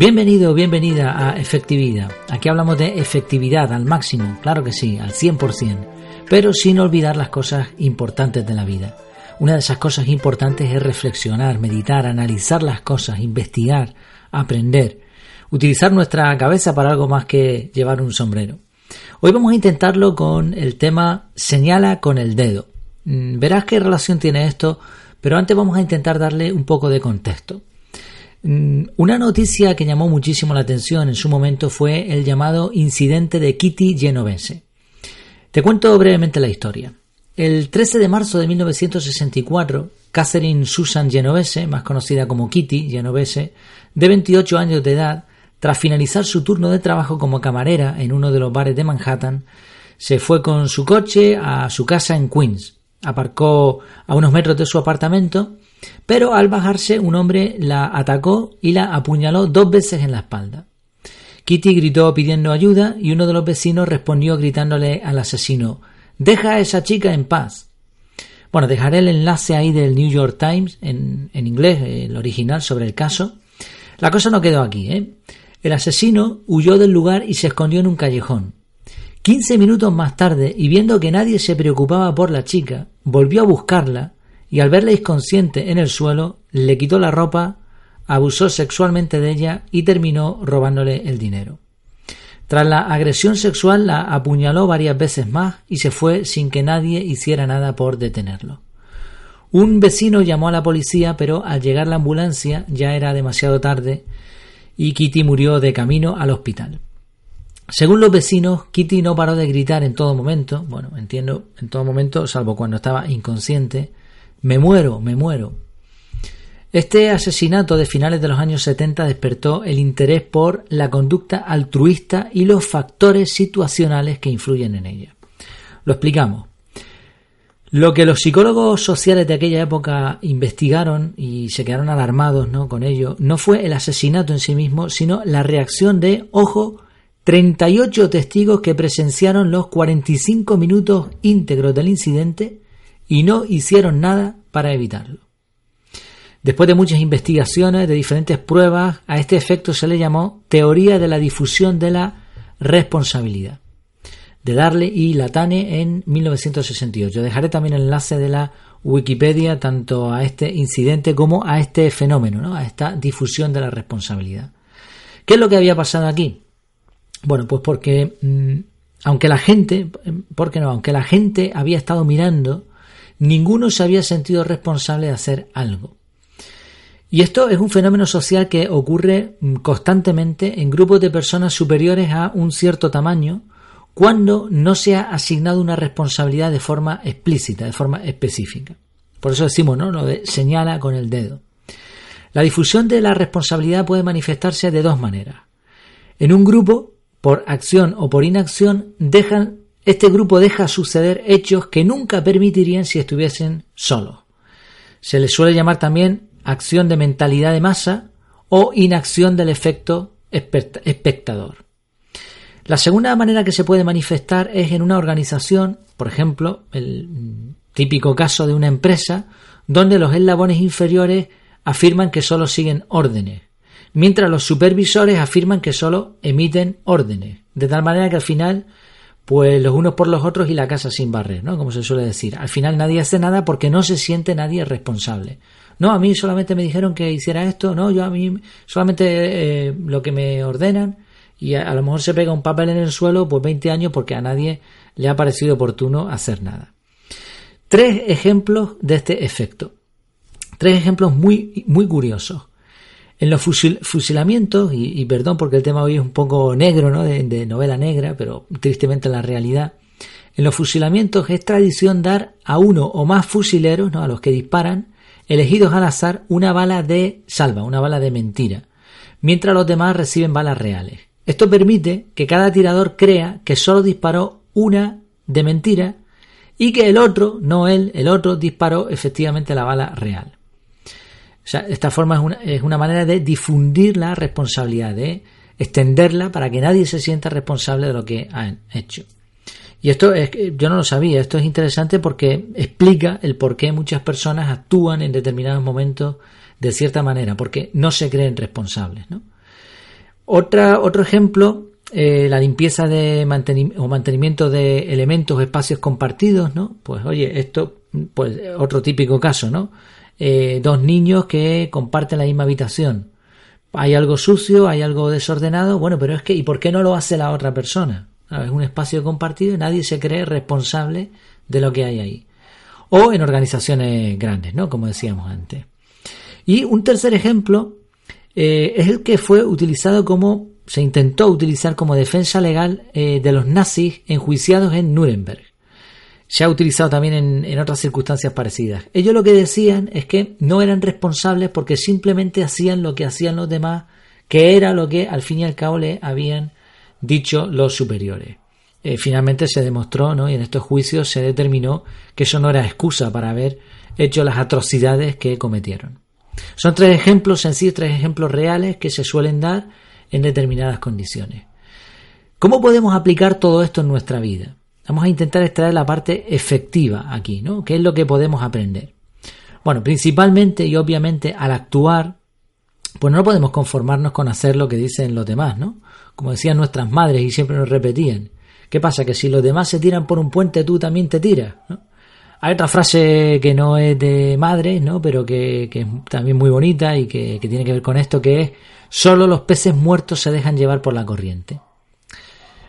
Bienvenido bienvenida a Efectividad. Aquí hablamos de efectividad al máximo, claro que sí, al 100%, pero sin olvidar las cosas importantes de la vida. Una de esas cosas importantes es reflexionar, meditar, analizar las cosas, investigar, aprender, utilizar nuestra cabeza para algo más que llevar un sombrero. Hoy vamos a intentarlo con el tema señala con el dedo. Mm, verás qué relación tiene esto, pero antes vamos a intentar darle un poco de contexto. Mm, una noticia que llamó muchísimo la atención en su momento fue el llamado incidente de Kitty Genovese. Te cuento brevemente la historia. El 13 de marzo de 1964, Catherine Susan Genovese, más conocida como Kitty Genovese, de 28 años de edad, tras finalizar su turno de trabajo como camarera en uno de los bares de Manhattan, se fue con su coche a su casa en Queens. Aparcó a unos metros de su apartamento pero al bajarse un hombre la atacó y la apuñaló dos veces en la espalda. Kitty gritó pidiendo ayuda y uno de los vecinos respondió gritándole al asesino Deja a esa chica en paz. Bueno, dejaré el enlace ahí del New York Times en, en inglés, el original, sobre el caso. La cosa no quedó aquí, ¿eh? El asesino huyó del lugar y se escondió en un callejón. Quince minutos más tarde, y viendo que nadie se preocupaba por la chica, volvió a buscarla y al verla inconsciente en el suelo, le quitó la ropa, abusó sexualmente de ella y terminó robándole el dinero. Tras la agresión sexual la apuñaló varias veces más y se fue sin que nadie hiciera nada por detenerlo. Un vecino llamó a la policía, pero al llegar la ambulancia ya era demasiado tarde y Kitty murió de camino al hospital. Según los vecinos, Kitty no paró de gritar en todo momento, bueno, entiendo, en todo momento, salvo cuando estaba inconsciente, me muero, me muero. Este asesinato de finales de los años 70 despertó el interés por la conducta altruista y los factores situacionales que influyen en ella. Lo explicamos. Lo que los psicólogos sociales de aquella época investigaron y se quedaron alarmados ¿no? con ello no fue el asesinato en sí mismo, sino la reacción de, ojo, 38 testigos que presenciaron los 45 minutos íntegros del incidente y no hicieron nada para evitarlo. Después de muchas investigaciones, de diferentes pruebas, a este efecto se le llamó teoría de la difusión de la responsabilidad, de Darle y Latane en 1968. Dejaré también el enlace de la Wikipedia tanto a este incidente como a este fenómeno, a esta difusión de la responsabilidad. ¿Qué es lo que había pasado aquí? Bueno, pues porque mm, aunque la gente, ¿por qué no? Aunque la gente había estado mirando ninguno se había sentido responsable de hacer algo. Y esto es un fenómeno social que ocurre mm, constantemente en grupos de personas superiores a un cierto tamaño cuando no se ha asignado una responsabilidad de forma explícita, de forma específica. Por eso decimos, ¿no? Lo señala con el dedo. La difusión de la responsabilidad puede manifestarse de dos maneras. En un grupo, por acción o por inacción, dejan este grupo deja suceder hechos que nunca permitirían si estuviesen solos. Se les suele llamar también acción de mentalidad de masa o inacción del efecto espectador. La segunda manera que se puede manifestar es en una organización, por ejemplo, el típico caso de una empresa, donde los eslabones inferiores afirman que solo siguen órdenes, mientras los supervisores afirman que solo emiten órdenes, de tal manera que al final pues los unos por los otros y la casa sin barrer, ¿no? Como se suele decir. Al final nadie hace nada porque no se siente nadie responsable. No, a mí solamente me dijeron que hiciera esto, no, yo a mí solamente eh, lo que me ordenan y a, lo mejor se pega un papel en el suelo pues 20 años porque a nadie le ha parecido oportuno hacer nada. Tres ejemplos de este efecto. Tres ejemplos muy, muy curiosos. En los fusilamientos, y, perdón porque el tema hoy es un poco negro, ¿no? De, novela negra, pero tristemente la realidad. En los fusilamientos es tradición dar a uno o más fusileros, ¿no? a los que disparan, elegidos al azar, una bala de salva, una bala de mentira, mientras los demás reciben balas reales. Esto permite que cada tirador crea que solo disparó una de mentira y que el otro, no él, el otro disparó efectivamente la bala real esta forma es una, es una manera de difundir la responsabilidad, de extenderla para que nadie se sienta responsable de lo que han hecho. Y esto es, yo no lo sabía, esto es interesante porque explica el por qué muchas personas actúan en determinados momentos de cierta manera, porque no se creen responsables. ¿no? Otra, otro ejemplo, eh, la limpieza de o mantenimiento de elementos o espacios compartidos, ¿no? Pues oye, esto, pues otro típico caso, ¿no? Eh, dos niños que comparten la misma habitación. Hay algo sucio, hay algo desordenado, bueno, pero es que, ¿y por qué no lo hace la otra persona? Es un espacio compartido y nadie se cree responsable de lo que hay ahí. O en organizaciones grandes, ¿no? Como decíamos antes. Y un tercer ejemplo eh, es el que fue utilizado como, se intentó utilizar como defensa legal eh, de los nazis enjuiciados en Nuremberg. Se ha utilizado también en, en, otras circunstancias parecidas. Ellos lo que decían es que no eran responsables porque simplemente hacían lo que hacían los demás, que era lo que al fin y al cabo le habían dicho los superiores. Eh, finalmente se demostró, ¿no? y en estos juicios se determinó que eso no era excusa para haber hecho las atrocidades que cometieron. Son tres ejemplos sencillos, tres ejemplos reales que se suelen dar en determinadas condiciones. ¿Cómo podemos aplicar todo esto en nuestra vida? Vamos a intentar extraer la parte efectiva aquí, ¿no? ¿Qué es lo que podemos aprender? Bueno, principalmente y obviamente al actuar, pues no podemos conformarnos con hacer lo que dicen los demás, ¿no? Como decían nuestras madres y siempre nos repetían. ¿Qué pasa? Que si los demás se tiran por un puente, tú también te tiras, ¿no? Hay otra frase que no es de madre, ¿no? pero que, es también muy bonita y que, tiene que ver con esto, que es solo los peces muertos se dejan llevar por la corriente.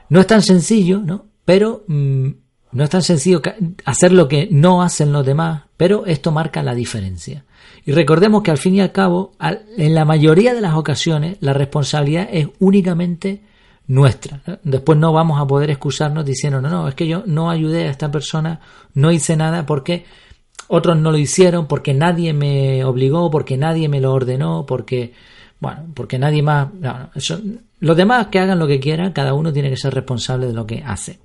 No es tan sencillo, ¿no? Pero mm, no es tan sencillo hacer lo que no hacen los demás, pero esto marca la diferencia. Y recordemos que al fin y al cabo, en la mayoría de las ocasiones, la responsabilidad es únicamente nuestra. Después no vamos a poder excusarnos diciendo, no, no, es que yo no ayudé a esta persona, no hice nada porque otros no lo hicieron, porque nadie me obligó, porque nadie me lo ordenó, porque, bueno, porque nadie más... los demás que hagan lo que quieran, cada uno tiene que ser responsable de lo que hace.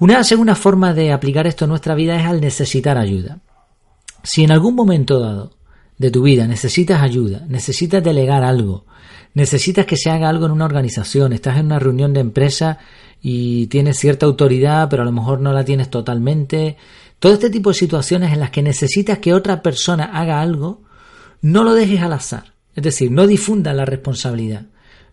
Una segunda forma de aplicar esto en nuestra vida es al necesitar ayuda. Si en algún momento dado de tu vida necesitas ayuda, necesitas delegar algo, necesitas que se haga algo en una organización, estás en una reunión de empresa y tienes cierta autoridad, pero a lo mejor no la tienes totalmente. Todo este tipo de situaciones en las que necesitas que otra persona haga algo, no lo dejes al azar. Es decir, no difundas la responsabilidad.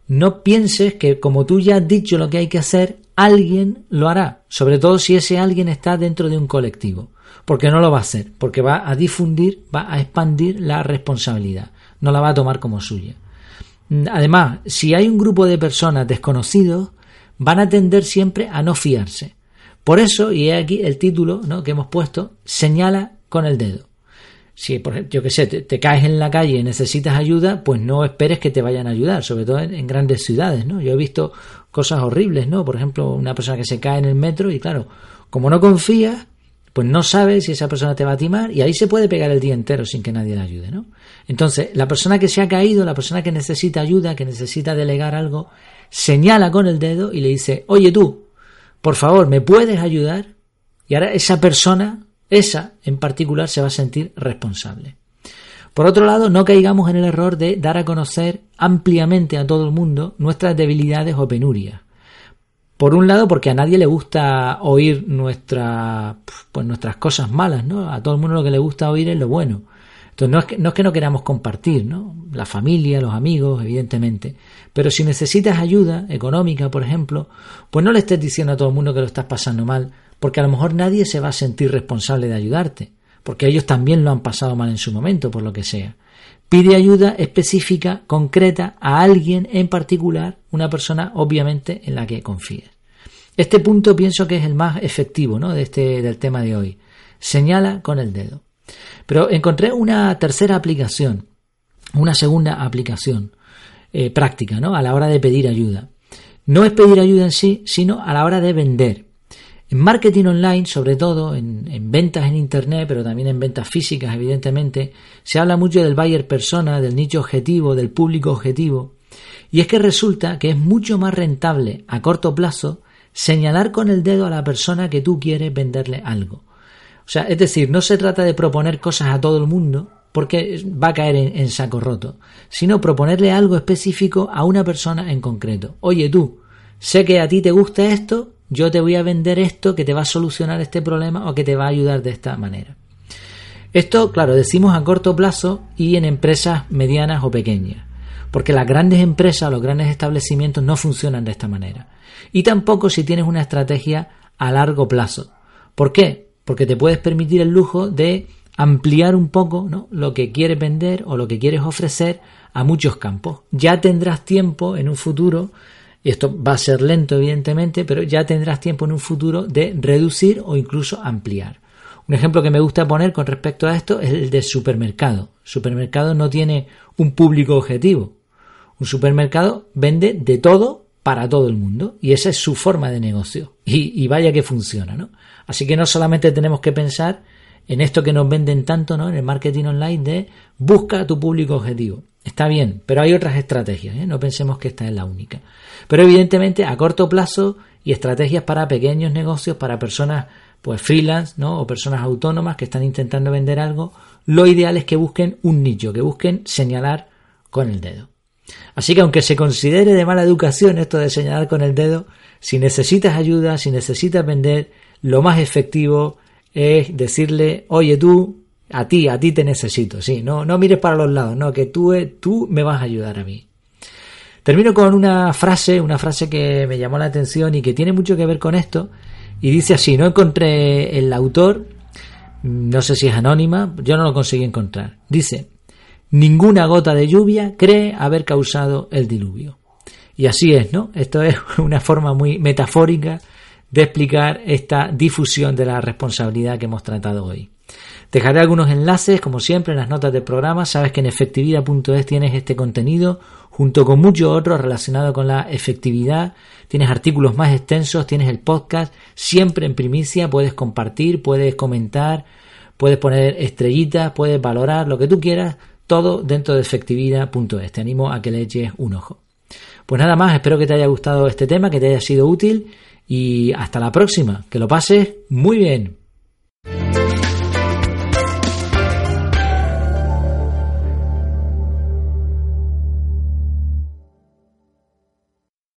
No pienses que como tú ya has dicho lo que hay que hacer, alguien lo hará, sobre todo si ese alguien está dentro de un colectivo, porque no lo va a hacer, porque va a difundir, va a expandir la responsabilidad, no la va a tomar como suya. Además, si hay un grupo de personas desconocidos, van a tender siempre a no fiarse. Por eso, y aquí el título ¿no? que hemos puesto, señala con el dedo. Si, por ejemplo, yo que sé, te, caes en la calle y necesitas ayuda, pues no esperes que te vayan a ayudar, sobre todo en, grandes ciudades, ¿no? Yo he visto cosas horribles, ¿no? Por ejemplo, una persona que se cae en el metro y claro, como no confías, pues no sabes si esa persona te va a timar y ahí se puede pegar el día entero sin que nadie le ayude, ¿no? Entonces, la persona que se ha caído, la persona que necesita ayuda, que necesita delegar algo, señala con el dedo y le dice, oye tú, por favor, ¿me puedes ayudar? Y ahora esa persona, esa en particular, se va a sentir responsable. Por otro lado, no caigamos en el error de dar a conocer ampliamente a todo el mundo nuestras debilidades o penurias. Por un lado, porque a nadie le gusta oír nuestra, pues nuestras cosas malas, ¿no? A todo el mundo lo que le gusta oír es lo bueno. Entonces, no es que no, es que no queramos compartir, ¿no? La familia, los amigos, evidentemente. Pero si necesitas ayuda económica, por ejemplo, pues no le estés diciendo a todo el mundo que lo estás pasando mal, porque a lo mejor nadie se va a sentir responsable de ayudarte, porque ellos también lo han pasado mal en su momento, por lo que sea. Pide ayuda específica, concreta, a alguien en particular, una persona obviamente en la que confíes. Este punto pienso que es el más efectivo ¿no? de este, del tema de hoy. Señala con el dedo. Pero encontré una tercera aplicación, una segunda aplicación eh, práctica ¿no? a la hora de pedir ayuda. No es pedir ayuda en sí, sino a la hora de vender. En marketing online, sobre todo, en, ventas en Internet, pero también en ventas físicas, evidentemente, se habla mucho del buyer persona, del nicho objetivo, del público objetivo. Y es que resulta que es mucho más rentable a corto plazo señalar con el dedo a la persona que tú quieres venderle algo. O sea, es decir, no se trata de proponer cosas a todo el mundo, porque va a caer en, saco roto, sino proponerle algo específico a una persona en concreto. Oye tú, sé que a ti te gusta esto, yo te voy a vender esto que te va a solucionar este problema o que te va a ayudar de esta manera. Esto, claro, decimos a corto plazo y en empresas medianas o pequeñas. Porque las grandes empresas, los grandes establecimientos no funcionan de esta manera. Y tampoco si tienes una estrategia a largo plazo. ¿Por qué? Porque te puedes permitir el lujo de ampliar un poco ¿no? lo que quieres vender o lo que quieres ofrecer a muchos campos. Ya tendrás tiempo en un futuro, y esto va a ser lento evidentemente, pero ya tendrás tiempo en un futuro de reducir o incluso ampliar. Un ejemplo que me gusta poner con respecto a esto es el de supermercado. supermercado no tiene un público objetivo. Un supermercado vende de todo para todo el mundo y esa es su forma de negocio. Y, vaya que funciona, ¿no? Así que no solamente tenemos que pensar en esto que nos venden tanto, ¿no? En el marketing online de busca a tu público objetivo. Está bien, pero hay otras estrategias, ¿eh? no pensemos que esta es la única. Pero evidentemente a corto plazo y estrategias para pequeños negocios, para personas pues freelance, ¿no? o personas autónomas que están intentando vender algo, lo ideal es que busquen un nicho, que busquen señalar con el dedo. Así que aunque se considere de mala educación esto de señalar con el dedo, si necesitas ayuda, si necesitas vender, lo más efectivo es decirle, oye tú, a ti, a ti te necesito, sí, no, no mires para los lados, no, que tú, tú me vas a ayudar a mí. Termino con una frase, una frase que me llamó la atención y que tiene mucho que ver con esto, y dice así, no encontré el autor, no sé si es anónima, yo no lo conseguí encontrar. Dice, ninguna gota de lluvia cree haber causado el diluvio. Y así es, ¿no? Esto es una forma muy metafórica de explicar esta difusión de la responsabilidad que hemos tratado hoy. Dejaré algunos enlaces, como siempre, en las notas del programa. Sabes que en efectividad.es tienes este contenido junto con muchos otros relacionados con la efectividad. Tienes artículos más extensos, tienes el podcast, siempre en primicia, puedes compartir, puedes comentar, puedes poner estrellitas, puedes valorar lo que tú quieras, todo dentro de efectividad.es. Te animo a que le eches un ojo. Pues nada más, espero que te haya gustado este tema, que te haya sido útil y hasta la próxima. Que lo pases muy bien.